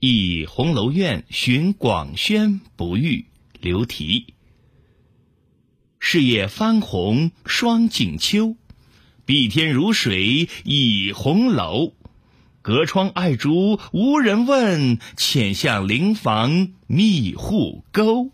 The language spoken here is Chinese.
忆红楼院寻广宣不遇刘题事业翻红双景秋碧天如水倚红楼。隔窗爱竹无人问浅向邻房觅户钩